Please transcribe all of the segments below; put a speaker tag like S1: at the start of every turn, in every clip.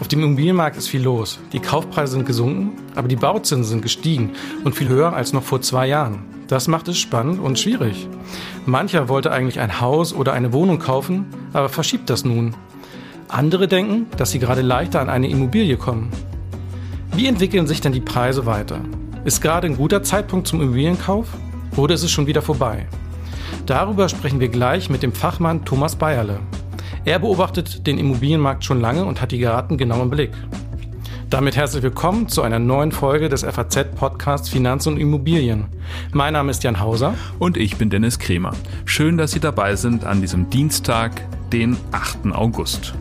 S1: Auf dem Immobilienmarkt ist viel los. Die Kaufpreise sind gesunken, aber die Bauzinsen sind gestiegen und viel höher als noch vor zwei Jahren. Das macht es spannend und schwierig. Mancher wollte eigentlich ein Haus oder eine Wohnung kaufen, aber verschiebt das nun. Andere denken, dass sie gerade leichter an eine Immobilie kommen. Wie entwickeln sich denn die Preise weiter? Ist gerade ein guter Zeitpunkt zum Immobilienkauf oder ist es schon wieder vorbei? Darüber sprechen wir gleich mit dem Fachmann Thomas Bayerle. Er beobachtet den Immobilienmarkt schon lange und hat die Garten genau im Blick. Damit herzlich willkommen zu einer neuen Folge des FAZ-Podcasts Finanz und Immobilien. Mein Name ist Jan Hauser.
S2: Und ich bin Dennis Kremer. Schön, dass Sie dabei sind an diesem Dienstag, den 8. August.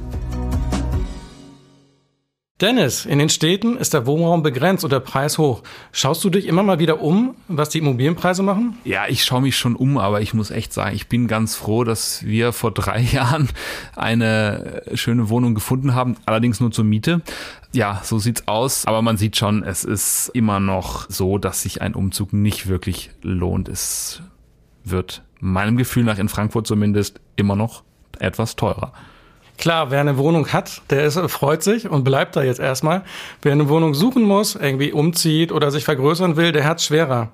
S1: Dennis, in den Städten ist der Wohnraum begrenzt und der Preis hoch. Schaust du dich immer mal wieder um, was die Immobilienpreise machen?
S2: Ja, ich schaue mich schon um, aber ich muss echt sagen, ich bin ganz froh, dass wir vor drei Jahren eine schöne Wohnung gefunden haben, allerdings nur zur Miete. Ja, so sieht's aus, aber man sieht schon, es ist immer noch so, dass sich ein Umzug nicht wirklich lohnt. Es wird meinem Gefühl nach in Frankfurt zumindest immer noch etwas teurer.
S1: Klar, wer eine Wohnung hat, der ist, freut sich und bleibt da jetzt erstmal. Wer eine Wohnung suchen muss, irgendwie umzieht oder sich vergrößern will, der hat schwerer.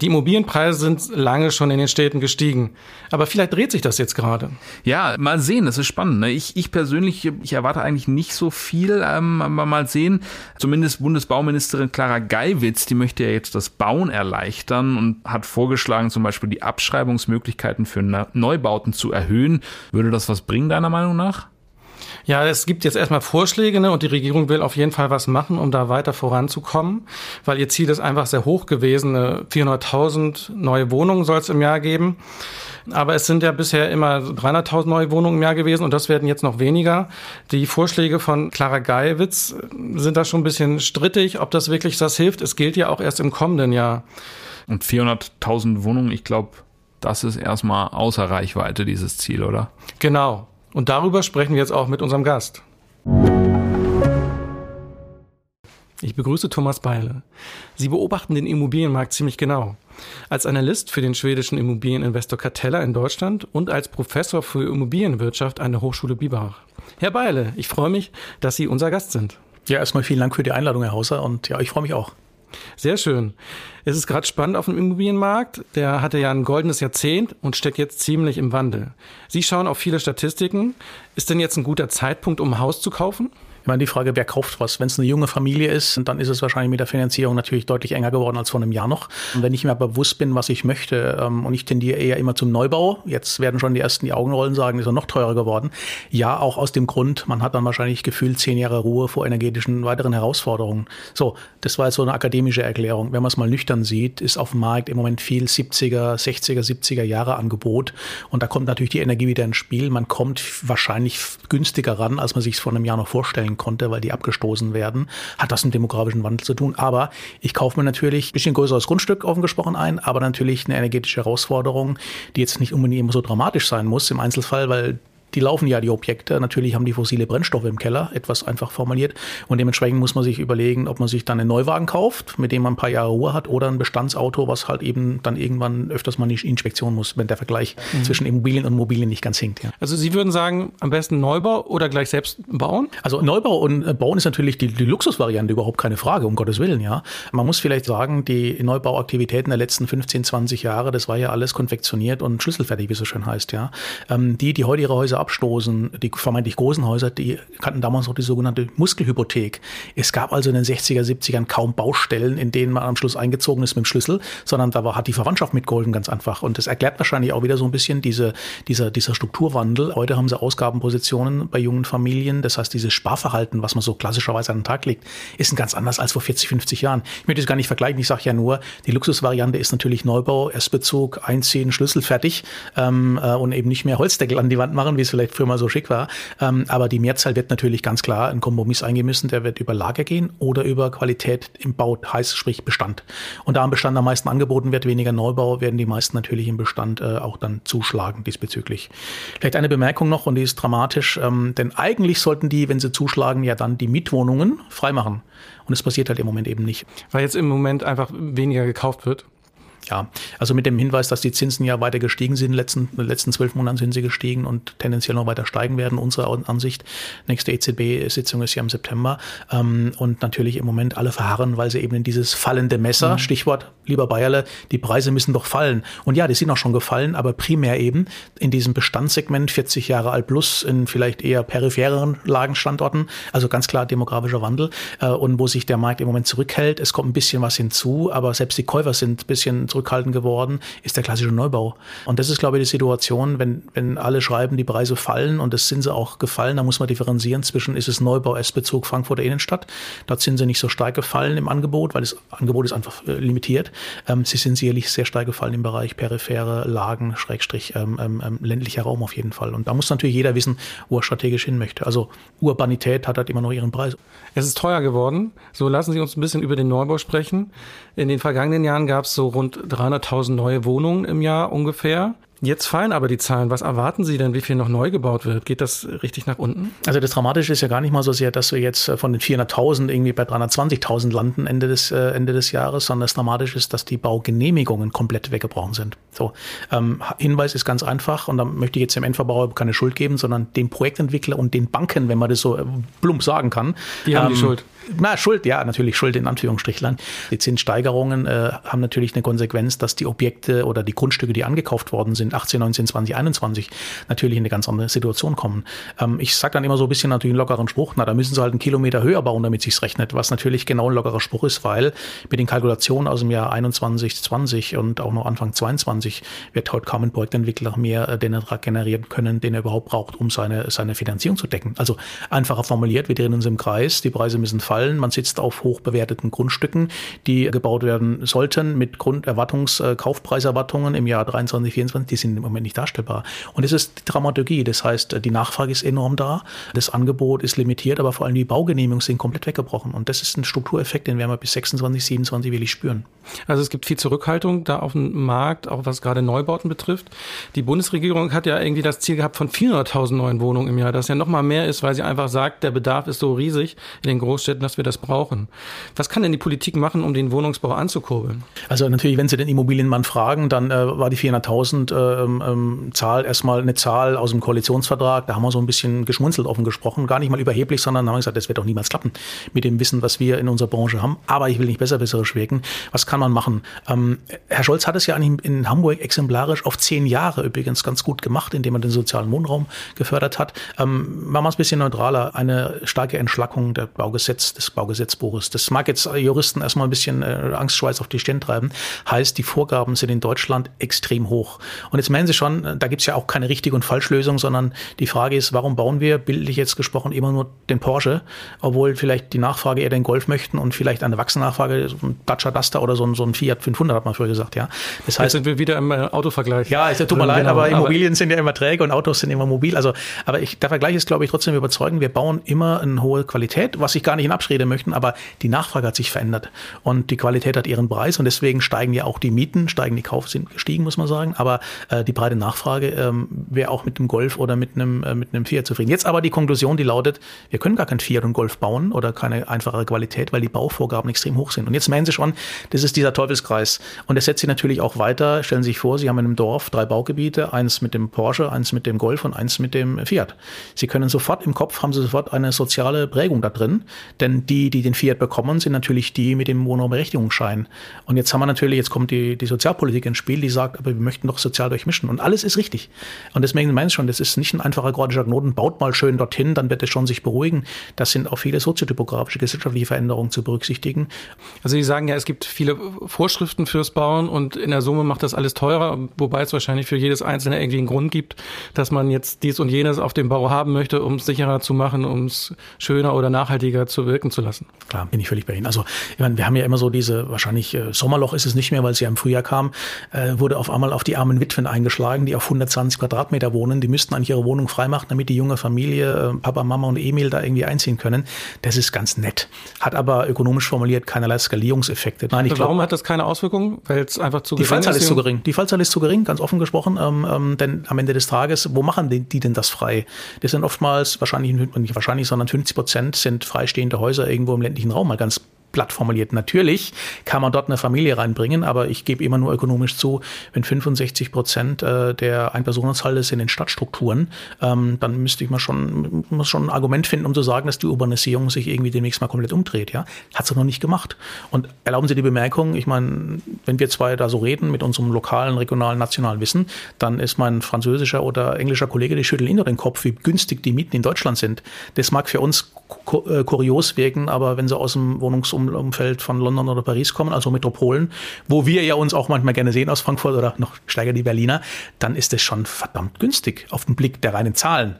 S1: Die Immobilienpreise sind lange schon in den Städten gestiegen. Aber vielleicht dreht sich das jetzt gerade.
S2: Ja, mal sehen, das ist spannend. Ne? Ich, ich persönlich, ich erwarte eigentlich nicht so viel, ähm, aber mal sehen. Zumindest Bundesbauministerin Clara Geiwitz, die möchte ja jetzt das Bauen erleichtern und hat vorgeschlagen, zum Beispiel die Abschreibungsmöglichkeiten für Neubauten zu erhöhen. Würde das was bringen, deiner Meinung nach?
S1: Ja, es gibt jetzt erstmal Vorschläge ne, und die Regierung will auf jeden Fall was machen, um da weiter voranzukommen, weil ihr Ziel ist einfach sehr hoch gewesen. 400.000 neue Wohnungen soll es im Jahr geben. Aber es sind ja bisher immer 300.000 neue Wohnungen im Jahr gewesen und das werden jetzt noch weniger. Die Vorschläge von Clara Geiwitz sind da schon ein bisschen strittig, ob das wirklich das hilft. Es gilt ja auch erst im kommenden Jahr.
S2: Und 400.000 Wohnungen, ich glaube, das ist erstmal außer Reichweite, dieses Ziel, oder?
S1: Genau. Und darüber sprechen wir jetzt auch mit unserem Gast. Ich begrüße Thomas Beile. Sie beobachten den Immobilienmarkt ziemlich genau. Als Analyst für den schwedischen Immobilieninvestor Catella in Deutschland und als Professor für Immobilienwirtschaft an der Hochschule Biberach. Herr Beile, ich freue mich, dass Sie unser Gast sind.
S3: Ja, erstmal vielen Dank für die Einladung, Herr Hauser. Und ja, ich freue mich auch.
S1: Sehr schön. Es ist gerade spannend auf dem Immobilienmarkt. Der hatte ja ein goldenes Jahrzehnt und steckt jetzt ziemlich im Wandel. Sie schauen auf viele Statistiken. Ist denn jetzt ein guter Zeitpunkt, um ein Haus zu kaufen?
S3: Ich meine, die Frage, wer kauft was? Wenn es eine junge Familie ist, dann ist es wahrscheinlich mit der Finanzierung natürlich deutlich enger geworden als vor einem Jahr noch. Und wenn ich mir bewusst bin, was ich möchte, ähm, und ich tendiere eher immer zum Neubau, jetzt werden schon die ersten die Augenrollen sagen, ist er noch teurer geworden. Ja, auch aus dem Grund, man hat dann wahrscheinlich gefühlt zehn Jahre Ruhe vor energetischen weiteren Herausforderungen. So, das war jetzt so eine akademische Erklärung. Wenn man es mal nüchtern sieht, ist auf dem Markt im Moment viel 70er, 60er, 70er Jahre Angebot. Und da kommt natürlich die Energie wieder ins Spiel. Man kommt wahrscheinlich günstiger ran, als man sich es vor einem Jahr noch vorstellen stellen konnte, weil die abgestoßen werden, hat das mit demografischen Wandel zu tun. Aber ich kaufe mir natürlich ein bisschen größeres Grundstück offen gesprochen ein, aber natürlich eine energetische Herausforderung, die jetzt nicht unbedingt immer so dramatisch sein muss im Einzelfall, weil die laufen ja, die Objekte. Natürlich haben die fossile Brennstoffe im Keller, etwas einfach formuliert. Und dementsprechend muss man sich überlegen, ob man sich dann einen Neuwagen kauft, mit dem man ein paar Jahre Ruhe hat, oder ein Bestandsauto, was halt eben dann irgendwann öfters mal in die Inspektion muss, wenn der Vergleich mhm. zwischen Immobilien und Mobilien nicht ganz hinkt. Ja.
S1: Also Sie würden sagen, am besten Neubau oder gleich selbst bauen?
S3: Also Neubau und äh, Bauen ist natürlich die, die Luxusvariante, überhaupt keine Frage, um Gottes Willen, ja. Man muss vielleicht sagen, die Neubauaktivitäten der letzten 15, 20 Jahre, das war ja alles konfektioniert und schlüsselfertig, wie es so schön heißt, ja. Ähm, die, die heute ihre Häuser abstoßen, die vermeintlich großen Häuser, die kannten damals noch die sogenannte Muskelhypothek. Es gab also in den 60er, 70ern kaum Baustellen, in denen man am Schluss eingezogen ist mit dem Schlüssel, sondern da war, hat die Verwandtschaft mitgeholfen, ganz einfach. Und das erklärt wahrscheinlich auch wieder so ein bisschen diese, dieser, dieser Strukturwandel. Heute haben sie Ausgabenpositionen bei jungen Familien. Das heißt, dieses Sparverhalten, was man so klassischerweise an den Tag legt, ist ein ganz anders als vor 40, 50 Jahren. Ich möchte es gar nicht vergleichen. Ich sage ja nur, die Luxusvariante ist natürlich Neubau, Erstbezug, Einziehen, Schlüssel fertig ähm, äh, und eben nicht mehr Holzdeckel an die Wand machen, wie es vielleicht früher mal so schick war. Ähm, aber die Mehrzahl wird natürlich ganz klar ein Kompromiss eingemessen, der wird über Lager gehen oder über Qualität im Bau, heißt sprich Bestand. Und da am Bestand am meisten angeboten wird, weniger Neubau, werden die meisten natürlich im Bestand äh, auch dann zuschlagen diesbezüglich. Vielleicht eine Bemerkung noch, und die ist dramatisch, ähm, denn eigentlich sollten die, wenn sie zuschlagen, ja dann die Mietwohnungen freimachen. Und es passiert halt im Moment eben nicht.
S1: Weil jetzt im Moment einfach weniger gekauft wird?
S3: Ja, also mit dem Hinweis, dass die Zinsen ja weiter gestiegen sind, in den letzten, in den letzten zwölf Monaten sind sie gestiegen und tendenziell noch weiter steigen werden, unsere Ansicht. Nächste EZB-Sitzung ist ja im September. Ähm, und natürlich im Moment alle verharren, weil sie eben in dieses fallende Messer, mhm. Stichwort, lieber Bayerle, die Preise müssen doch fallen. Und ja, die sind auch schon gefallen, aber primär eben in diesem Bestandssegment 40 Jahre alt plus, in vielleicht eher periphereren Lagenstandorten, also ganz klar demografischer Wandel, äh, und wo sich der Markt im Moment zurückhält. Es kommt ein bisschen was hinzu, aber selbst die Käufer sind ein bisschen zurückhaltend geworden, ist der klassische Neubau. Und das ist, glaube ich, die Situation, wenn, wenn alle schreiben, die Preise fallen und das sind sie auch gefallen, da muss man differenzieren zwischen, ist es Neubau S-Bezug Frankfurter Innenstadt, dort sind sie nicht so stark gefallen im Angebot, weil das Angebot ist einfach äh, limitiert. Ähm, sie sind sicherlich sehr stark gefallen im Bereich periphere Lagen, Schrägstrich, ähm, ähm, ähm, ländlicher Raum auf jeden Fall. Und da muss natürlich jeder wissen, wo er strategisch hin möchte. Also Urbanität hat halt immer noch ihren Preis.
S1: Es ist teuer geworden. So lassen Sie uns ein bisschen über den Neubau sprechen. In den vergangenen Jahren gab es so rund 300.000 neue Wohnungen im Jahr ungefähr. Jetzt fallen aber die Zahlen. Was erwarten Sie denn, wie viel noch neu gebaut wird? Geht das richtig nach unten?
S3: Also das Dramatische ist ja gar nicht mal so sehr, dass wir jetzt äh, von den 400.000 irgendwie bei 320.000 landen Ende des, äh, Ende des Jahres, sondern das Dramatische ist, dass die Baugenehmigungen komplett weggebrochen sind. So, ähm, Hinweis ist ganz einfach und da möchte ich jetzt dem Endverbraucher keine Schuld geben, sondern dem Projektentwickler und den Banken, wenn man das so äh, plump sagen kann.
S1: Die haben ähm, die Schuld.
S3: Na, Schuld, ja, natürlich Schuld in Anführungsstrichlein. Die Zinssteigerungen äh, haben natürlich eine Konsequenz, dass die Objekte oder die Grundstücke, die angekauft worden sind, 18, 19, 20, 21, natürlich in eine ganz andere Situation kommen. Ähm, ich sage dann immer so ein bisschen natürlich einen lockeren Spruch, na, da müssen sie halt einen Kilometer höher bauen, damit sich's rechnet, was natürlich genau ein lockerer Spruch ist, weil mit den Kalkulationen aus dem Jahr 21, 20 und auch noch Anfang 22 wird heute kaum ein Projektentwickler mehr äh, den Ertrag generieren können, den er überhaupt braucht, um seine, seine Finanzierung zu decken. Also einfacher formuliert, wir drehen uns im Kreis, die Preise müssen fallen. Man sitzt auf hochbewerteten Grundstücken, die gebaut werden sollten mit Grunderwartungs-, äh, Kaufpreiserwartungen im Jahr 23, 24. Die sind im Moment nicht darstellbar. Und es ist die Dramaturgie. Das heißt, die Nachfrage ist enorm da, das Angebot ist limitiert, aber vor allem die Baugenehmigungen sind komplett weggebrochen. Und das ist ein Struktureffekt, den werden wir bis 26, 27 wirklich spüren.
S1: Also es gibt viel Zurückhaltung da auf dem Markt, auch was gerade Neubauten betrifft. Die Bundesregierung hat ja irgendwie das Ziel gehabt von 400.000 neuen Wohnungen im Jahr, das ja noch mal mehr ist, weil sie einfach sagt, der Bedarf ist so riesig in den Großstädten, dass wir das brauchen. Was kann denn die Politik machen, um den Wohnungsbau anzukurbeln?
S3: Also natürlich, wenn Sie den Immobilienmann fragen, dann äh, war die 400.000 äh, ähm, Zahl erstmal eine Zahl aus dem Koalitionsvertrag. Da haben wir so ein bisschen geschmunzelt offen gesprochen, gar nicht mal überheblich, sondern haben gesagt, das wird doch niemals klappen mit dem Wissen, was wir in unserer Branche haben. Aber ich will nicht besser besserisch wirken. Was kann man machen? Ähm, Herr Scholz hat es ja eigentlich in Hamburg exemplarisch auf zehn Jahre übrigens ganz gut gemacht, indem er den sozialen Wohnraum gefördert hat. Ähm, machen wir es ein bisschen neutraler. Eine starke Entschlackung der Baugesetz, des Baugesetzbuches. Das mag jetzt Juristen erstmal ein bisschen äh, Angstschweiß auf die Stirn treiben. Heißt, die Vorgaben sind in Deutschland extrem hoch. Und jetzt meinen Sie schon, äh, da gibt es ja auch keine richtige und Falschlösung, sondern die Frage ist, warum bauen wir, bildlich jetzt gesprochen, immer nur den Porsche, obwohl vielleicht die Nachfrage eher den Golf möchten und vielleicht eine wachsende Nachfrage, so ein Dacia Duster oder so ein, so ein Fiat 500, hat man früher gesagt, ja.
S1: Das heißt, jetzt sind wir wieder im äh, Autovergleich.
S3: Ja, es tut mir leid, genau, aber Immobilien aber sind ja immer träge und Autos sind immer mobil. Also, aber ich, der Vergleich ist, glaube ich, trotzdem überzeugend. Wir bauen immer eine hohe Qualität, was ich gar nicht in Abrede möchten, aber die Nachfrage hat sich verändert und die Qualität hat ihren Preis und deswegen steigen ja auch die Mieten, steigen die Kauf sind gestiegen, muss man sagen, aber äh, die breite Nachfrage ähm, wäre auch mit einem Golf oder mit einem, äh, mit einem Fiat zufrieden. Jetzt aber die Konklusion, die lautet, wir können gar kein Fiat und Golf bauen oder keine einfachere Qualität, weil die Bauvorgaben extrem hoch sind. Und jetzt meinen Sie schon, das ist dieser Teufelskreis. Und das setzt sich natürlich auch weiter. Stellen Sie sich vor, Sie haben in einem Dorf drei Baugebiete, eins mit dem Porsche, eins mit dem Golf und eins mit dem Fiat. Sie können sofort im Kopf, haben Sie sofort eine soziale Prägung da drin, denn die, die den Fiat bekommen, sind natürlich die mit dem Wohnraumberechtigungsschein. Und jetzt haben wir natürlich, jetzt kommt die, die Sozialpolitik ins Spiel, die sagt, aber wir möchten doch sozial durchmischen. Und alles ist richtig. Und deswegen meine ich schon, das ist nicht ein einfacher gordischer Knoten, baut mal schön dorthin, dann wird es schon sich beruhigen. Das sind auch viele soziotypografische, gesellschaftliche Veränderungen zu berücksichtigen.
S1: Also Sie sagen ja, es gibt viele Vorschriften fürs Bauen und in der Summe macht das alles teurer, wobei es wahrscheinlich für jedes Einzelne irgendwie einen Grund gibt, dass man jetzt dies und jenes auf dem Bau haben möchte, um es sicherer zu machen, um es schöner oder nachhaltiger zu wirken zu lassen.
S3: Klar, bin ich völlig bei Ihnen. Also ich meine, wir haben ja immer so diese, wahrscheinlich äh, Sommerloch ist es nicht mehr, weil es ja im Frühjahr kam, äh, wurde auf einmal auf die armen Witwen eingeschlagen, die auf 120 Quadratmeter wohnen. Die müssten eigentlich ihre Wohnung freimachen, damit die junge Familie, äh, Papa, Mama und Emil da irgendwie einziehen können. Das ist ganz nett. Hat aber ökonomisch formuliert keinerlei Skalierungseffekte.
S1: Nein, ich Warum glaub, hat das keine Auswirkungen? Weil es einfach zu
S3: die gering Fallzahl ist. ist zu gering. Die Fallzahl ist zu gering, ganz offen gesprochen. Ähm, ähm, denn am Ende des Tages, wo machen die, die denn das frei? Das sind oftmals wahrscheinlich, nicht wahrscheinlich, sondern 50 Prozent sind freistehende Häuser irgendwo im ländlichen Raum, mal ganz platt formuliert. Natürlich kann man dort eine Familie reinbringen, aber ich gebe immer nur ökonomisch zu, wenn 65 Prozent äh, der Einpersonenhaushalte sind in Stadtstrukturen, ähm, dann müsste ich mal schon, muss schon ein Argument finden, um zu sagen, dass die Urbanisierung sich irgendwie demnächst mal komplett umdreht. Ja, hat sie noch nicht gemacht. Und erlauben Sie die Bemerkung, ich meine, wenn wir zwei da so reden mit unserem lokalen, regionalen, nationalen Wissen, dann ist mein französischer oder englischer Kollege, die schütteln immer den Kopf, wie günstig die Mieten in Deutschland sind. Das mag für uns kurios wirken, aber wenn sie aus dem Wohnungsumfeld von London oder Paris kommen, also Metropolen, wo wir ja uns auch manchmal gerne sehen aus Frankfurt oder noch steiger die Berliner, dann ist es schon verdammt günstig auf den Blick der reinen Zahlen.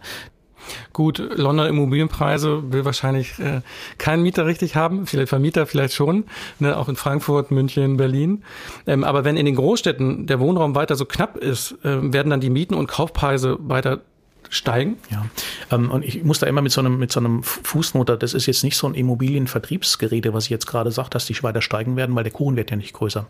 S1: Gut, London Immobilienpreise will wahrscheinlich äh, kein Mieter richtig haben, vielleicht Vermieter vielleicht schon, ne, auch in Frankfurt, München, Berlin. Ähm, aber wenn in den Großstädten der Wohnraum weiter so knapp ist, äh, werden dann die Mieten und Kaufpreise weiter steigen.
S3: Ja, ähm, und ich muss da immer mit so einem, mit so einem Fußnoter, das ist jetzt nicht so ein Immobilienvertriebsgerede, was ich jetzt gerade sagt, dass die weiter steigen werden, weil der Kuchen wird ja nicht größer.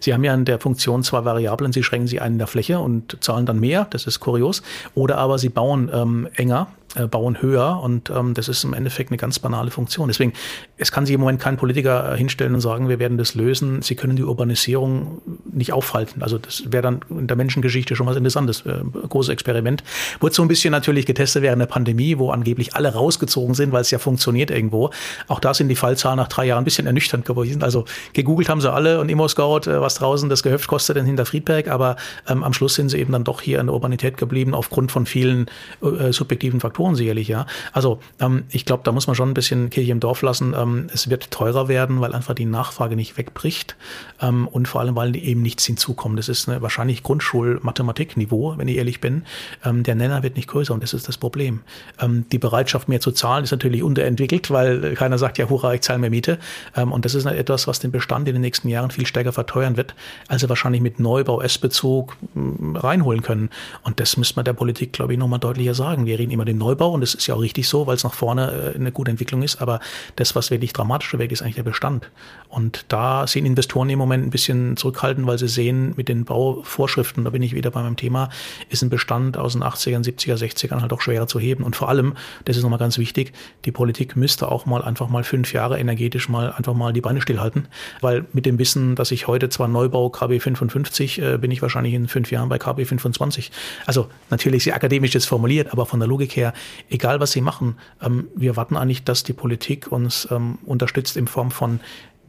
S3: Sie haben ja in der Funktion zwei Variablen, Sie schränken sie ein in der Fläche und zahlen dann mehr, das ist kurios, oder aber Sie bauen ähm, enger, äh, bauen höher und ähm, das ist im Endeffekt eine ganz banale Funktion. Deswegen, es kann sich im Moment kein Politiker äh, hinstellen und sagen, wir werden das lösen. Sie können die Urbanisierung nicht aufhalten. Also das wäre dann in der Menschengeschichte schon was Interessantes. Äh, großes Experiment. Wurde so ein bisschen natürlich getestet während der Pandemie, wo angeblich alle rausgezogen sind, weil es ja funktioniert irgendwo. Auch da sind die Fallzahlen nach drei Jahren ein bisschen ernüchternd gewesen. Also gegoogelt haben sie alle und Immo-Scout, äh, was draußen das Gehöft kostet in Hinterfriedberg, aber ähm, am Schluss sind sie eben dann doch hier in der Urbanität geblieben aufgrund von vielen äh, subjektiven Faktoren. Faktoren sicherlich, ja. Also ähm, ich glaube, da muss man schon ein bisschen Kirche im Dorf lassen. Ähm, es wird teurer werden, weil einfach die Nachfrage nicht wegbricht ähm, und vor allem, weil eben nichts hinzukommt. Das ist eine wahrscheinlich Grundschul-Mathematik-Niveau, wenn ich ehrlich bin. Ähm, der Nenner wird nicht größer und das ist das Problem. Ähm, die Bereitschaft, mehr zu zahlen, ist natürlich unterentwickelt, weil keiner sagt, ja, hurra, ich zahle mehr Miete. Ähm, und das ist etwas, was den Bestand in den nächsten Jahren viel stärker verteuern wird, als er wahrscheinlich mit Neubau, S-Bezug reinholen können. Und das müssen wir der Politik, glaube ich, nochmal deutlicher sagen. Wir reden immer den Neubau Neubau und das ist ja auch richtig so, weil es nach vorne äh, eine gute Entwicklung ist. Aber das, was wirklich dramatischer wird, ist eigentlich der Bestand. Und da sehen Investoren im Moment ein bisschen zurückhaltend, weil sie sehen, mit den Bauvorschriften, da bin ich wieder bei meinem Thema, ist ein Bestand aus den 80ern, 70er, 60ern halt auch schwerer zu heben. Und vor allem, das ist nochmal ganz wichtig, die Politik müsste auch mal einfach mal fünf Jahre energetisch mal einfach mal die Beine stillhalten. Weil mit dem Wissen, dass ich heute zwar Neubau KB 55, äh, bin ich wahrscheinlich in fünf Jahren bei KB 25. Also natürlich sehr akademisch jetzt formuliert, aber von der Logik her egal was sie machen, ähm, wir warten eigentlich, dass die Politik uns ähm, unterstützt in Form von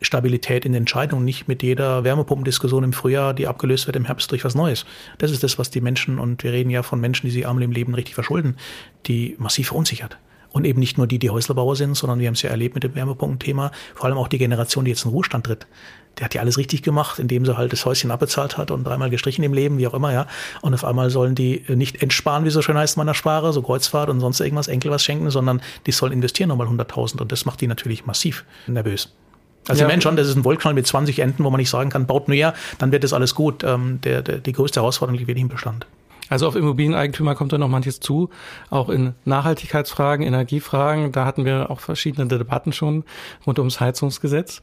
S3: Stabilität in Entscheidungen, nicht mit jeder Wärmepumpendiskussion im Frühjahr, die abgelöst wird im Herbst durch was Neues. Das ist das, was die Menschen, und wir reden ja von Menschen, die sich einmal im Leben richtig verschulden, die massiv verunsichert. Und eben nicht nur die, die Häuslerbauer sind, sondern wir haben es ja erlebt mit dem Wärmepumpenthema, vor allem auch die Generation, die jetzt in Ruhestand tritt der hat ja alles richtig gemacht, indem sie halt das Häuschen abbezahlt hat und dreimal gestrichen im Leben, wie auch immer, ja. Und auf einmal sollen die nicht entsparen, wie so schön heißt in meiner Sprache, so Kreuzfahrt und sonst irgendwas, Enkel was schenken, sondern die sollen investieren nochmal 100.000 und das macht die natürlich massiv nervös. Also ja. ich meine schon, das ist ein Wollknall mit 20 Enden, wo man nicht sagen kann, baut nur ja, dann wird das alles gut. Ähm, der, der, die größte Herausforderung liegt wirklich im Bestand.
S1: Also auf Immobilieneigentümer kommt da noch manches zu, auch in Nachhaltigkeitsfragen, Energiefragen. Da hatten wir auch verschiedene Debatten schon rund ums Heizungsgesetz.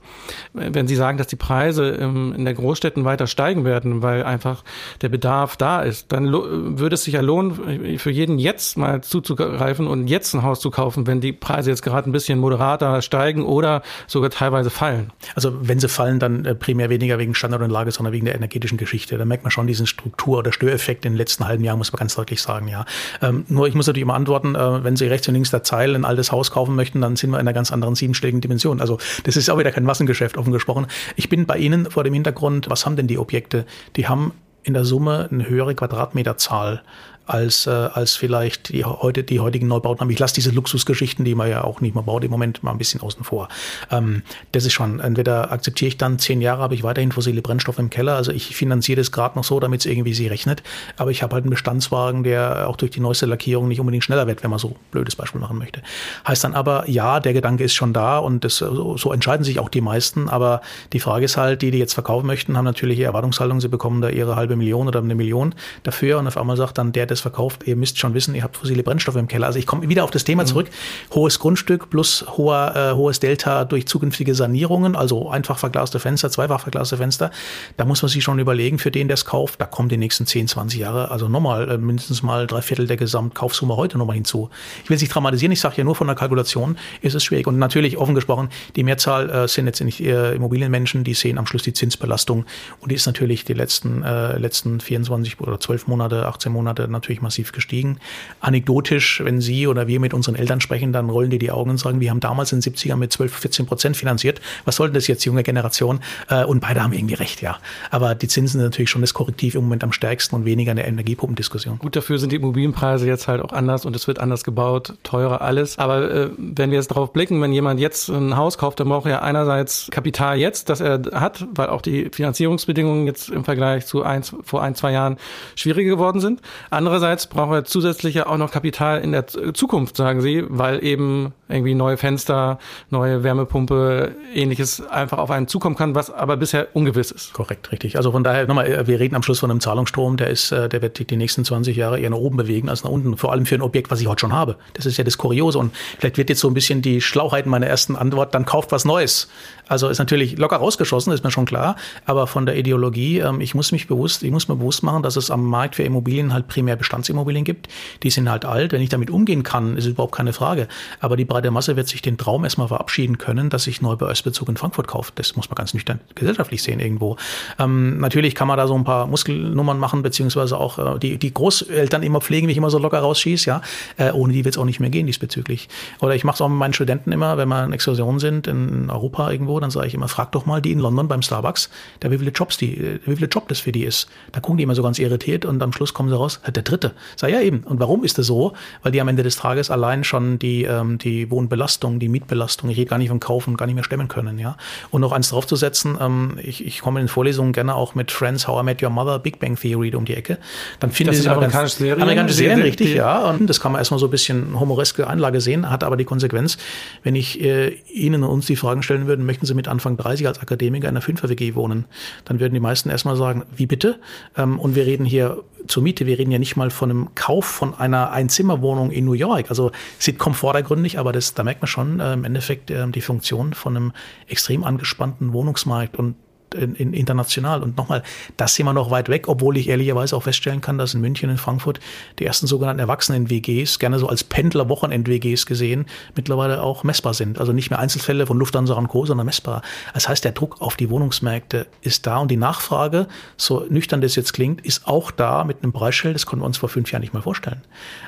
S1: Wenn Sie sagen, dass die Preise in der Großstädten weiter steigen werden, weil einfach der Bedarf da ist, dann würde es sich ja lohnen, für jeden jetzt mal zuzugreifen und jetzt ein Haus zu kaufen, wenn die Preise jetzt gerade ein bisschen moderater steigen oder sogar teilweise fallen.
S3: Also wenn sie fallen, dann äh, primär weniger wegen Standard und Lage, sondern wegen der energetischen Geschichte. Da merkt man schon diesen Struktur- oder Störeffekt in den letzten halben Jahr, muss man ganz deutlich sagen, ja. Ähm, nur ich muss natürlich immer antworten, äh, wenn Sie rechts und links der Zeile ein altes Haus kaufen möchten, dann sind wir in einer ganz anderen siebenstelligen Dimension. Also das ist auch wieder kein Massengeschäft, offen gesprochen. Ich bin bei Ihnen vor dem Hintergrund, was haben denn die Objekte? Die haben in der Summe eine höhere Quadratmeterzahl als, äh, als vielleicht die, heute, die heutigen Neubauten haben. Ich lasse diese Luxusgeschichten, die man ja auch nicht mehr baut, im Moment mal ein bisschen außen vor. Ähm, das ist schon, entweder akzeptiere ich dann, zehn Jahre habe ich weiterhin fossile Brennstoffe im Keller, also ich finanziere das gerade noch so, damit es irgendwie sie rechnet, aber ich habe halt einen Bestandswagen, der auch durch die neueste Lackierung nicht unbedingt schneller wird, wenn man so ein blödes Beispiel machen möchte. Heißt dann aber, ja, der Gedanke ist schon da und das, so, so entscheiden sich auch die meisten, aber die Frage ist halt, die, die jetzt verkaufen möchten, haben natürlich Erwartungshaltung, sie bekommen da ihre halbe Million oder eine Million dafür und auf einmal sagt dann der, das das verkauft, ihr müsst schon wissen, ihr habt fossile Brennstoffe im Keller. Also ich komme wieder auf das Thema mhm. zurück. Hohes Grundstück plus hoher, äh, hohes Delta durch zukünftige Sanierungen, also einfach verglaste Fenster, zweifach verglaste Fenster. Da muss man sich schon überlegen, für den, der es kauft, da kommen die nächsten 10, 20 Jahre, also nochmal äh, mindestens mal drei Viertel der Gesamtkaufsumme heute nochmal hinzu. Ich will es nicht dramatisieren, ich sage ja nur von der Kalkulation ist es schwierig. Und natürlich, offen gesprochen, die Mehrzahl äh, sind jetzt nicht äh, Immobilienmenschen, die sehen am Schluss die Zinsbelastung und die ist natürlich die letzten, äh, letzten 24 oder 12 Monate, 18 Monate natürlich massiv gestiegen. Anekdotisch, wenn Sie oder wir mit unseren Eltern sprechen, dann rollen die die Augen und sagen, wir haben damals in den 70ern mit 12, 14 Prozent finanziert. Was soll das jetzt, junge Generation? Äh, und beide haben irgendwie recht, ja. Aber die Zinsen sind natürlich schon das Korrektiv im Moment am stärksten und weniger in der Energiepumpendiskussion.
S1: Gut, dafür sind die Immobilienpreise jetzt halt auch anders und es wird anders gebaut, teurer alles. Aber äh, wenn wir jetzt darauf blicken, wenn jemand jetzt ein Haus kauft, dann braucht er einerseits Kapital jetzt, das er hat, weil auch die Finanzierungsbedingungen jetzt im Vergleich zu eins, vor ein, zwei Jahren schwieriger geworden sind. Andererseits braucht er zusätzlich ja auch noch Kapital in der Zukunft, sagen Sie, weil eben irgendwie neue Fenster, neue Wärmepumpe, ähnliches einfach auf einen zukommen kann, was aber bisher ungewiss ist.
S3: Korrekt, richtig. Also von daher nochmal, wir reden am Schluss von einem Zahlungsstrom, der ist, äh, der wird die nächsten 20 Jahre eher nach oben bewegen als nach unten. Vor allem für ein Objekt, was ich heute schon habe. Das ist ja das Kuriose. Und vielleicht wird jetzt so ein bisschen die Schlauheit meiner ersten Antwort, dann kauft was Neues. Also ist natürlich locker rausgeschossen, ist mir schon klar. Aber von der Ideologie, ähm, ich muss mich bewusst, ich muss mir bewusst machen, dass es am Markt für Immobilien halt primär Bestandsimmobilien gibt. Die sind halt alt. Wenn ich damit umgehen kann, ist überhaupt keine Frage. Aber die breite Masse wird sich den Traum erstmal verabschieden können, dass sich neu bei Östbezug in Frankfurt kauft. Das muss man ganz nüchtern gesellschaftlich sehen irgendwo. Ähm, natürlich kann man da so ein paar Muskelnummern machen, beziehungsweise auch äh, die, die Großeltern immer pflegen, wie ich immer so locker rausschieße, ja. Äh, ohne die wird es auch nicht mehr gehen diesbezüglich. Oder ich mache es auch mit meinen Studenten immer, wenn wir in Exkursionen sind in Europa irgendwo, dann sage ich immer, frag doch mal die in London beim Starbucks, der wie viele Jobs die, wie viele Job das für die ist. Da gucken die immer so ganz irritiert und am Schluss kommen sie raus, der dritte. Sag ja eben. Und warum ist das so? Weil die am Ende des Tages allein schon die, ähm, die Wohnbelastung, die Mietbelastung, ich rede gar nicht vom Kaufen, gar nicht mehr stemmen können, ja. Und noch eins draufzusetzen, ähm, ich, ich komme in den Vorlesungen gerne auch mit Friends, How I Met Your Mother, Big Bang Theory um die Ecke. Dann finde ich amerikanische Serien. Amerikanische Serien, richtig, die, ja. Und das kann man erstmal so ein bisschen humoreske Einlage sehen, hat aber die Konsequenz, wenn ich äh, Ihnen und uns die Fragen stellen würde, möchten Sie mit Anfang 30 als Akademiker in einer Fünfer-WG wohnen, dann würden die meisten erstmal sagen, wie bitte? Ähm, und wir reden hier zur Miete, wir reden ja nicht mal von einem Kauf von einer Einzimmerwohnung in New York. Also sieht komfortergründig, aber das, da merkt man schon äh, im Endeffekt äh, die Funktion von einem extrem angespannten Wohnungsmarkt und in, in, international. Und nochmal, das wir noch weit weg, obwohl ich ehrlicherweise auch feststellen kann, dass in München, in Frankfurt die ersten sogenannten Erwachsenen-WGs, gerne so als Pendler-Wochenend-WGs gesehen, mittlerweile auch messbar sind. Also nicht mehr Einzelfälle von Lufthansa und Co., sondern messbar. Das heißt, der Druck auf die Wohnungsmärkte ist da und die Nachfrage, so nüchtern das jetzt klingt, ist auch da mit einem Preisschild, das konnten wir uns vor fünf Jahren nicht mal vorstellen.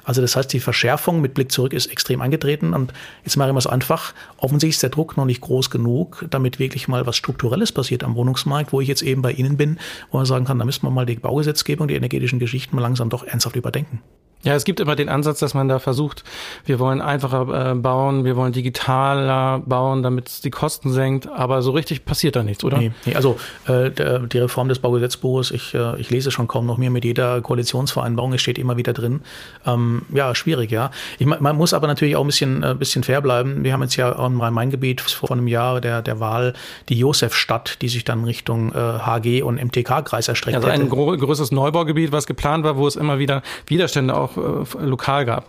S3: Also das heißt, die Verschärfung mit Blick zurück ist extrem eingetreten und jetzt mache ich mal es einfach. Offensichtlich ist der Druck noch nicht groß genug, damit wirklich mal was Strukturelles passiert am Wohnungsmarkt Wohnungsmarkt, wo ich jetzt eben bei Ihnen bin, wo man sagen kann, da müssen wir mal die Baugesetzgebung, die energetischen Geschichten mal langsam doch ernsthaft überdenken.
S1: Ja, es gibt immer den Ansatz, dass man da versucht, wir wollen einfacher äh, bauen, wir wollen digitaler bauen, damit es die Kosten senkt, aber so richtig passiert da nichts, oder?
S3: Nee, nee also äh, der, die Reform des Baugesetzbuches, ich, äh, ich lese schon kaum noch mehr mit jeder Koalitionsvereinbarung, es steht immer wieder drin. Ähm, ja, schwierig, ja. Ich, man muss aber natürlich auch ein bisschen, äh, bisschen fair bleiben. Wir haben jetzt ja im Rhein-Main-Gebiet vor einem Jahr der, der Wahl die Josefstadt, die sich dann Richtung äh, HG und MTK-Kreis erstreckt
S1: Also ein größeres Neubaugebiet, was geplant war, wo es immer wieder Widerstände auch auch äh, lokal gab.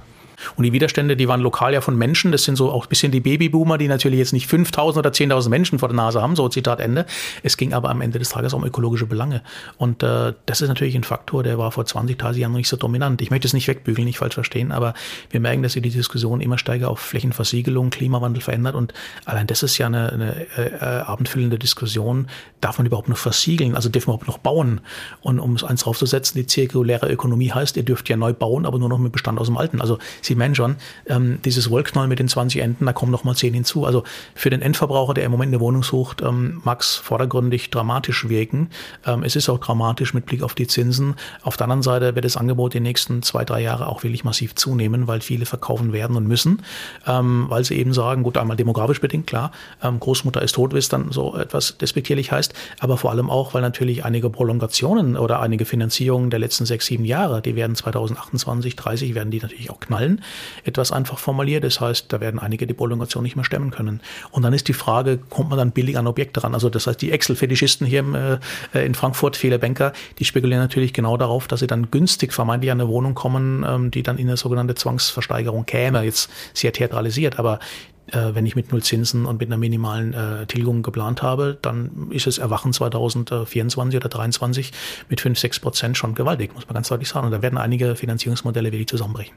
S3: Und die Widerstände, die waren lokal ja von Menschen. Das sind so auch ein bisschen die Babyboomer, die natürlich jetzt nicht 5000 oder 10.000 Menschen vor der Nase haben, so Zitat Ende. Es ging aber am Ende des Tages um ökologische Belange. Und äh, das ist natürlich ein Faktor, der war vor 20, 30 Jahren noch nicht so dominant. Ich möchte es nicht wegbügeln, nicht falsch verstehen, aber wir merken, dass sich die Diskussion immer stärker auf Flächenversiegelung, Klimawandel verändert. Und allein das ist ja eine, eine äh, abendfüllende Diskussion. Darf man überhaupt noch versiegeln? Also dürfen wir überhaupt noch bauen? Und um es eins draufzusetzen, die zirkuläre Ökonomie heißt, ihr dürft ja neu bauen, aber nur noch mit Bestand aus dem Alten. Also sie meinen schon, ähm, dieses Wollknäuel mit den 20 Enden, da kommen noch mal 10 hinzu. Also für den Endverbraucher, der im Moment eine Wohnung sucht, ähm, mag es vordergründig dramatisch wirken. Ähm, es ist auch dramatisch mit Blick auf die Zinsen. Auf der anderen Seite wird das Angebot die nächsten zwei, drei Jahre auch wirklich massiv zunehmen, weil viele verkaufen werden und müssen, ähm, weil sie eben sagen, gut, einmal demografisch bedingt, klar, ähm, Großmutter ist tot, wie es dann so etwas despektierlich heißt, aber vor allem auch, weil natürlich einige Prolongationen oder einige Finanzierungen der letzten sechs, sieben Jahre, die werden 2028, 30 werden die natürlich auch knallen Fällen etwas einfach formuliert. Das heißt, da werden einige die Prolongation nicht mehr stemmen können. Und dann ist die Frage, kommt man dann billig an Objekte ran? Also das heißt, die Excel-Fetischisten hier äh, in Frankfurt, viele Banker, die spekulieren natürlich genau darauf, dass sie dann günstig vermeintlich an eine Wohnung kommen, ähm, die dann in eine sogenannte Zwangsversteigerung käme. Jetzt sehr theatralisiert, aber äh, wenn ich mit null Zinsen und mit einer minimalen äh, Tilgung geplant habe, dann ist es Erwachen 2024 oder 2023 mit 5, 6 Prozent schon gewaltig, muss man ganz deutlich sagen. Und da werden einige Finanzierungsmodelle wirklich zusammenbrechen.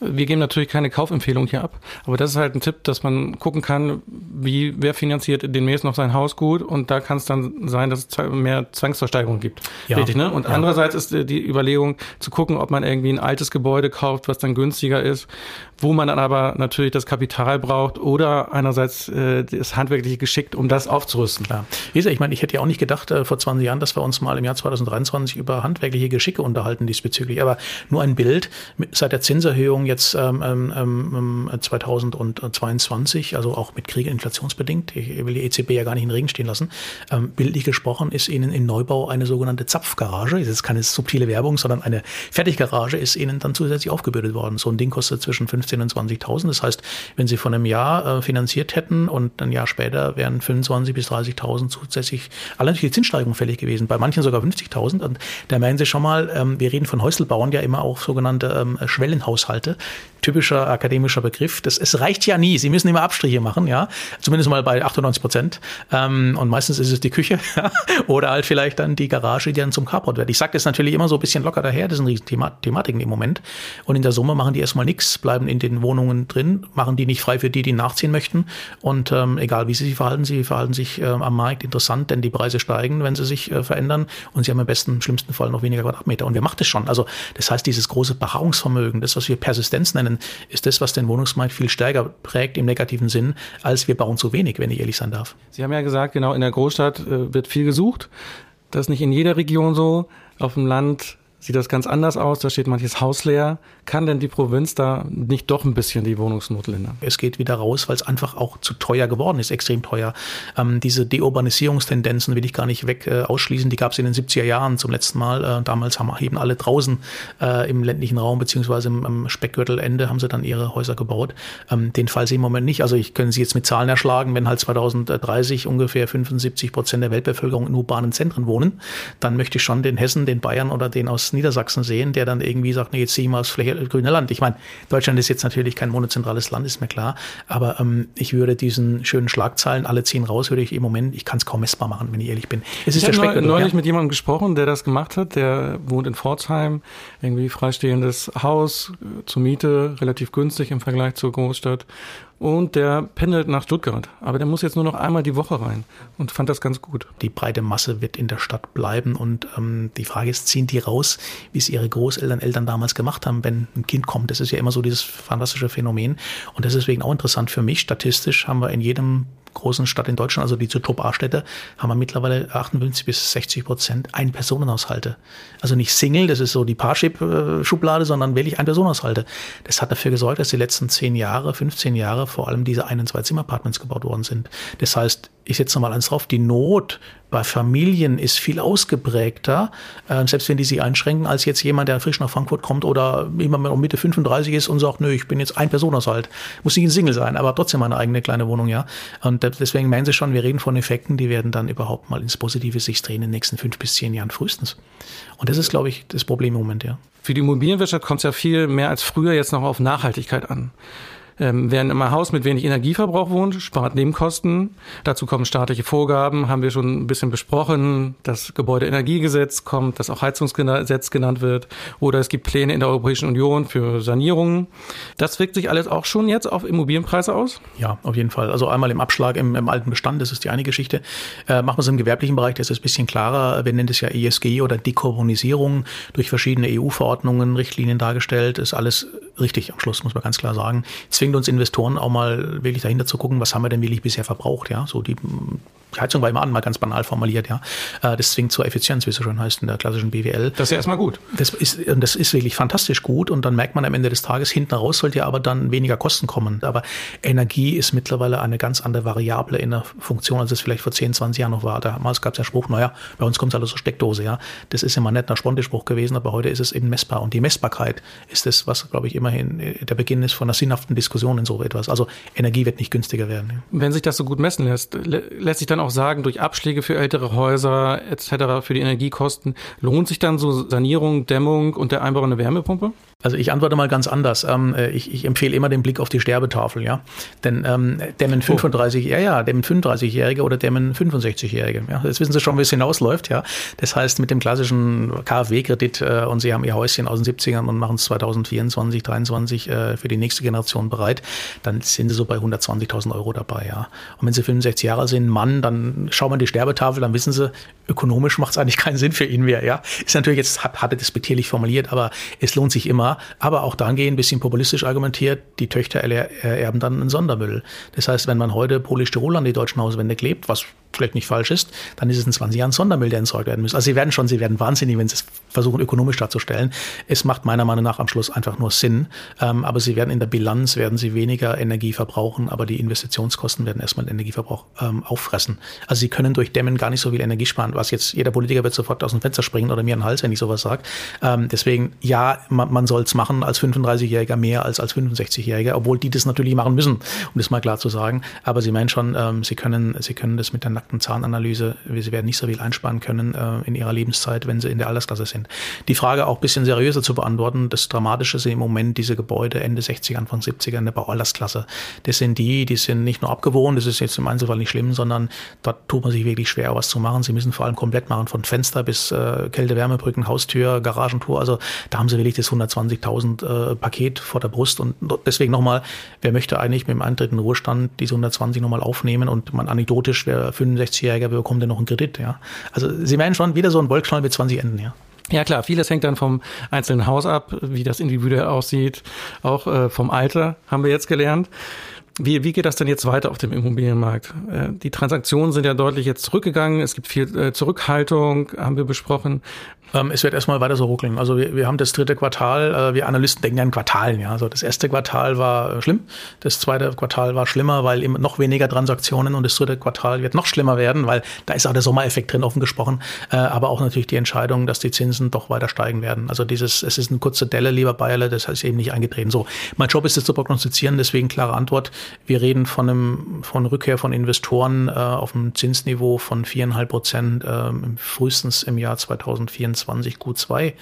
S1: Wir geben natürlich keine Kaufempfehlung hier ab, aber das ist halt ein Tipp, dass man gucken kann, wie wer finanziert demnächst noch sein Haus gut und da kann es dann sein, dass es mehr Zwangsversteigerung gibt. Ja. Richtig, ne? Und ja. andererseits ist die Überlegung zu gucken, ob man irgendwie ein altes Gebäude kauft, was dann günstiger ist, wo man dann aber natürlich das Kapital braucht oder einerseits äh, das handwerkliche Geschick, um das aufzurüsten.
S3: Klar. Lisa, ich meine, ich hätte ja auch nicht gedacht äh, vor 20 Jahren, dass wir uns mal im Jahr 2023 über handwerkliche Geschicke unterhalten diesbezüglich, aber nur ein Bild seit der Zinserhöhung jetzt ähm, ähm, 2022, ähm, also auch mit Krieg inflationsbedingt, ich will die EZB ja gar nicht in den Regen stehen lassen, ähm, bildlich gesprochen ist Ihnen in Neubau eine sogenannte Zapfgarage, ist keine subtile Werbung, sondern eine Fertiggarage ist Ihnen dann zusätzlich aufgebildet worden. So ein Ding kostet zwischen 15.000 und 20.000. Das heißt, wenn Sie von einem Jahr äh, finanziert hätten und ein Jahr später wären 25.000 bis 30.000 zusätzlich allein durch die Zinssteigerung fällig gewesen, bei manchen sogar 50.000. Und da meinen Sie schon mal, ähm, wir reden von Häuselbauern ja immer auch sogenannte ähm, Schwellenhaushalte typischer akademischer Begriff. Das, es reicht ja nie. Sie müssen immer Abstriche machen, ja. Zumindest mal bei 98 Prozent. Ähm, und meistens ist es die Küche oder halt vielleicht dann die Garage, die dann zum Carport wird. Ich sage das natürlich immer so ein bisschen locker daher. Das sind riesen Thematiken im Moment. Und in der Summe machen die erstmal nichts, bleiben in den Wohnungen drin, machen die nicht frei für die, die nachziehen möchten. Und ähm, egal wie sie sich verhalten, sie verhalten sich äh, am Markt interessant, denn die Preise steigen, wenn sie sich äh, verändern. Und sie haben im besten, im schlimmsten Fall noch weniger Quadratmeter. Und wer macht das schon? Also das heißt, dieses große Beharrungsvermögen, das, was wir Persistenz nennen, ist das, was den Wohnungsmarkt viel stärker prägt im negativen Sinn, als wir bauen zu wenig, wenn ich ehrlich sein darf.
S1: Sie haben ja gesagt, genau in der Großstadt äh, wird viel gesucht. Das ist nicht in jeder Region so. Auf dem Land sieht das ganz anders aus. Da steht manches Haus leer. Kann denn die Provinz da nicht doch ein bisschen die Wohnungsnot lindern?
S3: Es geht wieder raus, weil es einfach auch zu teuer geworden ist, extrem teuer. Ähm, diese Deurbanisierungstendenzen will ich gar nicht weg äh, ausschließen. Die gab es in den 70er Jahren zum letzten Mal. Äh, damals haben eben alle draußen äh, im ländlichen Raum beziehungsweise im, im Speckgürtelende haben sie dann ihre Häuser gebaut. Ähm, den Fall sehe ich im Moment nicht. Also ich können Sie jetzt mit Zahlen erschlagen, wenn halt 2030 ungefähr 75 Prozent der Weltbevölkerung in urbanen Zentren wohnen, dann möchte ich schon den Hessen, den Bayern oder den aus Niedersachsen sehen, der dann irgendwie sagt, nee, jetzt ziehe ich mal aufs Fläche, grüne Land. Ich meine, Deutschland ist jetzt natürlich kein monozentrales Land, ist mir klar, aber ähm, ich würde diesen schönen Schlagzeilen, alle ziehen raus, würde ich im Moment, ich kann es kaum messbar machen, wenn ich ehrlich bin.
S1: Es ist ich habe neulich ja? mit jemandem gesprochen, der das gemacht hat, der wohnt in Pforzheim, irgendwie freistehendes Haus äh, zur Miete, relativ günstig im Vergleich zur Großstadt und der pendelt nach Stuttgart. Aber der muss jetzt nur noch einmal die Woche rein und fand das ganz gut.
S3: Die breite Masse wird in der Stadt bleiben und ähm, die Frage ist, ziehen die raus, wie es ihre Großeltern, Eltern damals gemacht haben, wenn ein Kind kommt. Das ist ja immer so dieses fantastische Phänomen und das ist deswegen auch interessant für mich. Statistisch haben wir in jedem großen Stadt in Deutschland, also die zu Top-A-Städte, haben wir mittlerweile 58 bis 60 Prozent Ein-Personenhaushalte. Also nicht Single, das ist so die Parship-Schublade, sondern wirklich Ein-Personenhaushalte. Das hat dafür gesorgt, dass die letzten 10 Jahre, 15 Jahre vor allem diese Ein- und Zwei-Zimmer-Apartments gebaut worden sind. Das heißt, ich setze nochmal eins drauf, die Not bei Familien ist viel ausgeprägter, äh, selbst wenn die sich einschränken, als jetzt jemand, der frisch nach Frankfurt kommt oder jemand um Mitte 35 ist und sagt, nö, ich bin jetzt ein Personenhaushalt. Muss nicht ein Single sein, aber trotzdem eine eigene kleine Wohnung, ja. Und deswegen meinen Sie schon, wir reden von Effekten, die werden dann überhaupt mal ins Positive sich drehen in den nächsten fünf bis zehn Jahren frühestens. Und das ist, glaube ich, das Problem im Moment, ja.
S1: Für die Immobilienwirtschaft kommt es ja viel mehr als früher jetzt noch auf Nachhaltigkeit an. Ähm, wer in einem Haus mit wenig Energieverbrauch wohnt, spart Nebenkosten. Dazu kommen staatliche Vorgaben, haben wir schon ein bisschen besprochen. Das Gebäudeenergiegesetz kommt, das auch Heizungsgesetz genannt wird. Oder es gibt Pläne in der Europäischen Union für Sanierungen. Das wirkt sich alles auch schon jetzt auf Immobilienpreise aus?
S3: Ja, auf jeden Fall. Also einmal im Abschlag im, im alten Bestand, das ist die eine Geschichte. Äh, machen wir es im gewerblichen Bereich, das ist ein bisschen klarer. Wir nennen es ja ESG oder Dekarbonisierung durch verschiedene EU-Verordnungen, Richtlinien dargestellt. Ist alles richtig am Schluss, muss man ganz klar sagen. Zwingt uns Investoren auch mal wirklich dahinter zu gucken, was haben wir denn wirklich bisher verbraucht, ja. So die die Heizung war immer an, mal ganz banal formuliert, ja. Äh, das zwingt zur Effizienz, wie es so schön heißt in der klassischen BWL.
S1: Das ist ja erstmal gut.
S3: Das ist, das ist wirklich fantastisch gut und dann merkt man am Ende des Tages, hinten raus sollte ja aber dann weniger Kosten kommen. Aber Energie ist mittlerweile eine ganz andere Variable in der Funktion, als es vielleicht vor 10, 20 Jahren noch war. Damals gab es ja Spruch, naja, bei uns kommt es alles so Steckdose, ja. Das ist immer nicht ein Spontispruch gewesen, aber heute ist es eben messbar. Und die Messbarkeit ist das, was, glaube ich, immer immerhin äh, der Beginn ist von einer sinnhaften Diskussion in so etwas. Also Energie wird nicht günstiger werden.
S1: Wenn sich das so gut messen lässt, lässt sich dann auch sagen, durch Abschläge für ältere Häuser etc. für die Energiekosten, lohnt sich dann so Sanierung, Dämmung und der Einbau einer Wärmepumpe?
S3: Also ich antworte mal ganz anders. Ähm, äh, ich, ich, empfehle immer den Blick auf die Sterbetafel, ja. Denn ähm, dämmen 35, oh. ja, ja, dämmen 35-Jährige oder dämmen 65-Jährige. Ja, jetzt wissen Sie schon, wie es hinausläuft, ja. Das heißt, mit dem klassischen KfW-Kredit äh, und Sie haben Ihr Häuschen aus den 70ern und machen es 2024, 2023 äh, für die nächste Generation bereit, dann sind Sie so bei 120.000 Euro dabei, ja. Und wenn Sie 65 Jahre sind, Mann, dann schauen wir die Sterbetafel, dann wissen Sie, ökonomisch macht es eigentlich keinen Sinn für ihn mehr, ja. Ist natürlich jetzt, hatte das betierlich formuliert, aber es lohnt sich immer, aber auch dahingehend ein bisschen populistisch argumentiert, die Töchter ererben dann einen Sondermüll. Das heißt, wenn man heute Polystyrol an die deutschen Hauswände klebt, was vielleicht nicht falsch ist, dann ist es in 20 Jahren Sondermüll, der entsorgt werden muss. Also sie werden schon, sie werden wahnsinnig, wenn sie es versuchen, ökonomisch darzustellen. Es macht meiner Meinung nach am Schluss einfach nur Sinn. Ähm, aber sie werden in der Bilanz, werden sie weniger Energie verbrauchen, aber die Investitionskosten werden erstmal den Energieverbrauch ähm, auffressen. Also sie können durch Dämmen gar nicht so viel Energie sparen, was jetzt jeder Politiker wird sofort aus dem Fenster springen oder mir einen Hals, wenn ich sowas sage. Ähm, deswegen, ja, man, man soll es machen als 35-Jähriger mehr als als 65-Jähriger, obwohl die das natürlich machen müssen, um das mal klar zu sagen. Aber sie meinen schon, ähm, sie können, sie können das mit der nackten Zahnanalyse, sie werden nicht so viel einsparen können äh, in ihrer Lebenszeit, wenn sie in der Altersklasse sind. Die Frage auch ein bisschen seriöser zu beantworten, das Dramatische sind im Moment diese Gebäude Ende 60er, Anfang 70er in der Baualtersklasse. Das sind die, die sind nicht nur abgewohnt, das ist jetzt im Einzelfall nicht schlimm, sondern dort tut man sich wirklich schwer, was zu machen. Sie müssen vor allem komplett machen, von Fenster bis äh, Kälte-Wärmebrücken, Haustür, Garagentour. Also da haben sie wirklich das 120.000 äh, Paket vor der Brust und deswegen nochmal, wer möchte eigentlich mit dem Eintritt in den Ruhestand diese 120 nochmal aufnehmen und man anekdotisch, wer 65-Jähriger bekommt ja noch einen Kredit, ja. Also Sie meinen schon wieder so ein Wollknall mit 20 Enden, ja.
S1: Ja klar, vieles hängt dann vom einzelnen Haus ab, wie das individuell aussieht, auch äh, vom Alter haben wir jetzt gelernt. Wie, wie geht das denn jetzt weiter auf dem Immobilienmarkt? Äh, die Transaktionen sind ja deutlich jetzt zurückgegangen. Es gibt viel äh, Zurückhaltung, haben wir besprochen.
S3: Ähm, es wird erstmal weiter so ruckeln. Also wir, wir haben das dritte Quartal, äh, wir Analysten denken ja in Quartalen. Ja. Also das erste Quartal war schlimm, das zweite Quartal war schlimmer, weil eben noch weniger Transaktionen und das dritte Quartal wird noch schlimmer werden, weil da ist auch der Sommereffekt drin, offen gesprochen. aber auch natürlich die Entscheidung, dass die Zinsen doch weiter steigen werden. Also dieses, es ist eine kurze Delle, lieber Bayerle, das heißt eben nicht eingetreten. So, mein Job ist es zu prognostizieren, deswegen klare Antwort. Wir reden von einem von Rückkehr von Investoren äh, auf einem Zinsniveau von viereinhalb Prozent äh, frühestens im Jahr 2024 Q2.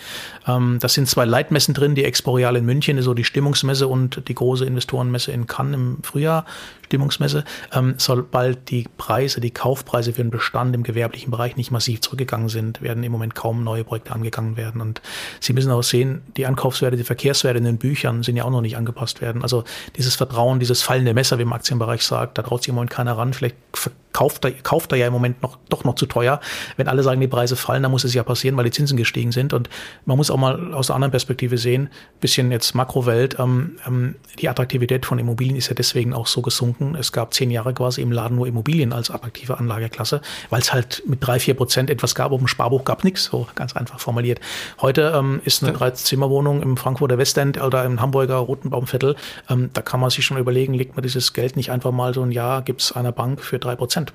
S3: Ähm, das sind zwei Leitmessen drin, die Exporeal in München, so die Stimmungsmesse und die große Investorenmesse in Cannes im Frühjahr. Stimmungsmesse, ähm, sobald die Preise, die Kaufpreise für den Bestand im gewerblichen Bereich nicht massiv zurückgegangen sind, werden im Moment kaum neue Projekte angegangen werden. Und Sie müssen auch sehen, die Ankaufswerte, die Verkehrswerte in den Büchern sind ja auch noch nicht angepasst werden. Also dieses Vertrauen, dieses fallende Messer, wie im Aktienbereich sagt, da traut sich im Moment keiner ran. Vielleicht kauft er, kauft er ja im Moment noch, doch noch zu teuer. Wenn alle sagen, die Preise fallen, dann muss es ja passieren, weil die Zinsen gestiegen sind. Und man muss auch mal aus der anderen Perspektive sehen, bisschen jetzt Makrowelt, ähm, ähm, die Attraktivität von Immobilien ist ja deswegen auch so gesunken. Es gab zehn Jahre quasi im Laden nur Immobilien als attraktive Anlageklasse, weil es halt mit drei, vier Prozent etwas gab. Auf dem Sparbuch gab nichts, so ganz einfach formuliert. Heute ähm, ist eine Dreizimmerwohnung im Frankfurter Westend oder im Hamburger Rotenbaumviertel. Ähm, da kann man sich schon überlegen, legt man dieses Geld nicht einfach mal so ein Jahr, gibt es einer Bank für drei Prozent.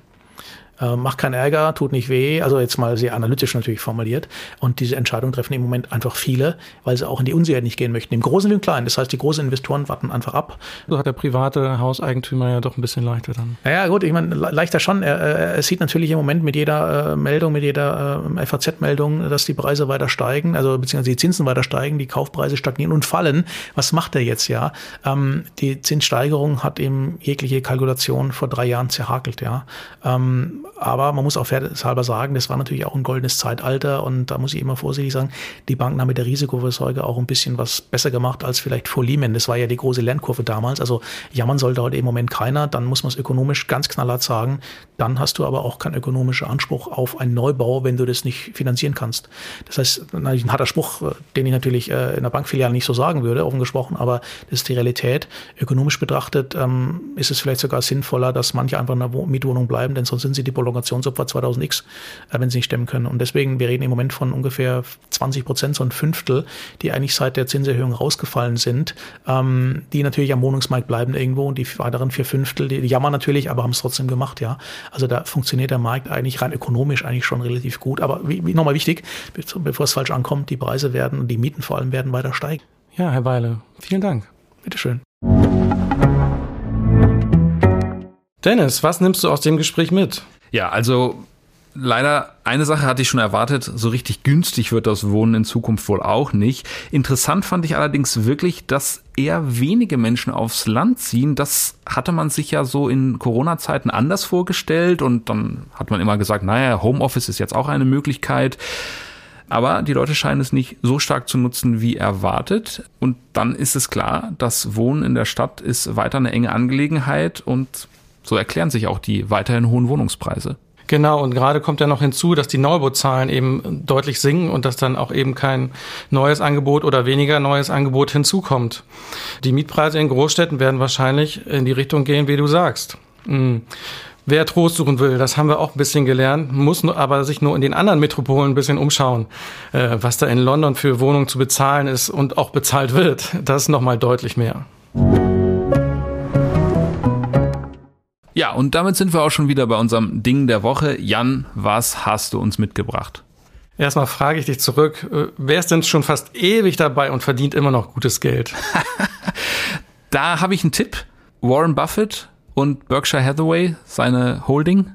S3: Äh, macht keinen Ärger, tut nicht weh, also jetzt mal sehr analytisch natürlich formuliert. Und diese Entscheidung treffen im Moment einfach viele, weil sie auch in die Unsicherheit nicht gehen möchten. Im Großen wie im Kleinen. Das heißt, die großen Investoren warten einfach ab.
S1: So hat der private Hauseigentümer ja doch ein bisschen leichter dann.
S3: Ja, gut, ich meine, leichter schon. Er, er sieht natürlich im Moment mit jeder äh, Meldung, mit jeder äh, FAZ-Meldung, dass die Preise weiter steigen, also beziehungsweise die Zinsen weiter steigen, die Kaufpreise stagnieren und fallen. Was macht er jetzt ja? Ähm, die Zinssteigerung hat ihm jegliche Kalkulation vor drei Jahren zerhakelt, ja. Ähm, aber man muss auch fairhalber sagen, das war natürlich auch ein goldenes Zeitalter und da muss ich immer vorsichtig sagen, die Banken haben mit der Risikoversorge auch ein bisschen was besser gemacht als vielleicht vor Lehman. Das war ja die große Lernkurve damals. Also jammern sollte heute im Moment keiner. Dann muss man es ökonomisch ganz knallhart sagen. Dann hast du aber auch keinen ökonomischen Anspruch auf einen Neubau, wenn du das nicht finanzieren kannst. Das heißt, ein harter Spruch, äh, den ich natürlich äh, in der Bankfiliale nicht so sagen würde, offen gesprochen, aber das ist die Realität. Ökonomisch betrachtet ähm, ist es vielleicht sogar sinnvoller, dass manche einfach in der Mietwohnung bleiben, denn sonst sind sie die Prolongationsopfer 2000x, äh, wenn sie nicht stemmen können. Und deswegen, wir reden im Moment von ungefähr 20 Prozent, so ein Fünftel, die eigentlich seit der Zinserhöhung rausgefallen sind, ähm, die natürlich am Wohnungsmarkt bleiben irgendwo und die weiteren vier Fünftel, die, die jammern natürlich, aber haben es trotzdem gemacht, ja. Also da funktioniert der Markt eigentlich rein ökonomisch eigentlich schon relativ gut. Aber wie, wie nochmal wichtig, bevor es falsch ankommt, die Preise werden und die Mieten vor allem werden weiter steigen.
S1: Ja, Herr Weile, Vielen Dank.
S3: Bitteschön.
S1: Dennis, was nimmst du aus dem Gespräch mit?
S2: Ja, also leider eine Sache hatte ich schon erwartet, so richtig günstig wird das Wohnen in Zukunft wohl auch nicht. Interessant fand ich allerdings wirklich, dass eher wenige Menschen aufs Land ziehen. Das hatte man sich ja so in Corona-Zeiten anders vorgestellt und dann hat man immer gesagt, naja, Homeoffice ist jetzt auch eine Möglichkeit. Aber die Leute scheinen es nicht so stark zu nutzen wie erwartet. Und dann ist es klar, das Wohnen in der Stadt ist weiter eine enge Angelegenheit und so erklären sich auch die weiterhin hohen Wohnungspreise.
S1: Genau, und gerade kommt ja noch hinzu, dass die Neubautzahlen eben deutlich sinken und dass dann auch eben kein neues Angebot oder weniger neues Angebot hinzukommt. Die Mietpreise in Großstädten werden wahrscheinlich in die Richtung gehen, wie du sagst. Mhm. Wer Trost suchen will, das haben wir auch ein bisschen gelernt, muss aber sich nur in den anderen Metropolen ein bisschen umschauen, äh, was da in London für Wohnungen zu bezahlen ist und auch bezahlt wird. Das ist nochmal deutlich mehr.
S2: Ja, und damit sind wir auch schon wieder bei unserem Ding der Woche. Jan, was hast du uns mitgebracht?
S1: Erstmal frage ich dich zurück, äh, wer ist denn schon fast ewig dabei und verdient immer noch gutes Geld?
S2: da habe ich einen Tipp. Warren Buffett und Berkshire Hathaway, seine Holding.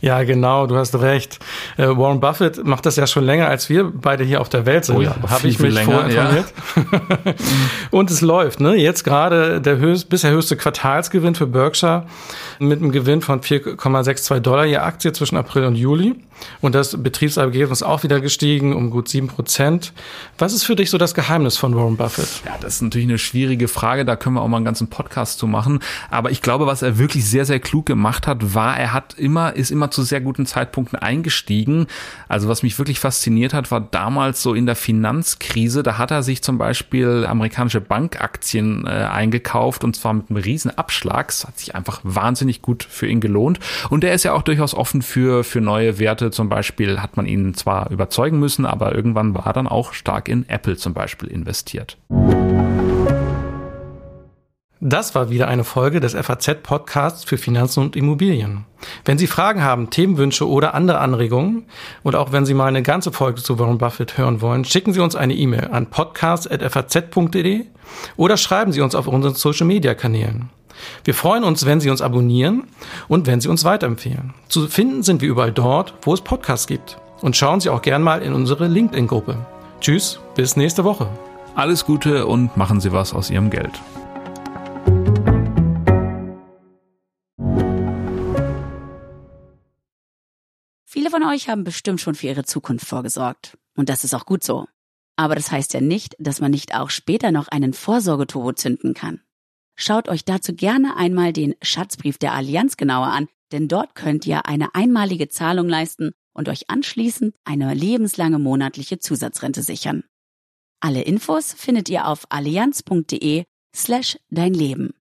S1: Ja, genau, du hast recht. Äh, Warren Buffett macht das ja schon länger, als wir beide hier auf der Welt sind. Oh ja, Habe ich mich länger, vorinformiert. Ja. und es läuft. Ne? Jetzt gerade der höchst, bisher höchste Quartalsgewinn für Berkshire mit einem Gewinn von 4,62 Dollar je Aktie zwischen April und Juli. Und das Betriebsergebnis auch wieder gestiegen um gut sieben Prozent. Was ist für dich so das Geheimnis von Warren Buffett?
S2: Ja, das ist natürlich eine schwierige Frage. Da können wir auch mal einen ganzen Podcast zu machen. Aber ich glaube, was er wirklich sehr, sehr klug gemacht hat, war, er hat immer, ist immer zu sehr guten Zeitpunkten eingestiegen. Also was mich wirklich fasziniert hat, war damals so in der Finanzkrise. Da hat er sich zum Beispiel amerikanische Bankaktien äh, eingekauft und zwar mit einem riesen Abschlag. Das hat sich einfach wahnsinnig gut für ihn gelohnt. Und er ist ja auch durchaus offen für, für neue Werte. Zum Beispiel hat man ihn zwar überzeugen müssen, aber irgendwann war er dann auch stark in Apple zum Beispiel investiert.
S1: Das war wieder eine Folge des FAZ-Podcasts für Finanzen und Immobilien. Wenn Sie Fragen haben, Themenwünsche oder andere Anregungen und auch wenn Sie mal eine ganze Folge zu Warren Buffett hören wollen, schicken Sie uns eine E-Mail an podcast.faz.de oder schreiben Sie uns auf unseren Social-Media-Kanälen. Wir freuen uns, wenn Sie uns abonnieren und wenn Sie uns weiterempfehlen. Zu finden sind wir überall dort, wo es Podcasts gibt. Und schauen Sie auch gern mal in unsere LinkedIn-Gruppe. Tschüss, bis nächste Woche.
S2: Alles Gute und machen Sie was aus Ihrem Geld.
S4: Viele von euch haben bestimmt schon für ihre Zukunft vorgesorgt. Und das ist auch gut so. Aber das heißt ja nicht, dass man nicht auch später noch einen Vorsorgeturbo zünden kann. Schaut euch dazu gerne einmal den Schatzbrief der Allianz genauer an, denn dort könnt ihr eine einmalige Zahlung leisten und euch anschließend eine lebenslange monatliche Zusatzrente sichern. Alle Infos findet ihr auf allianz.de slash dein Leben.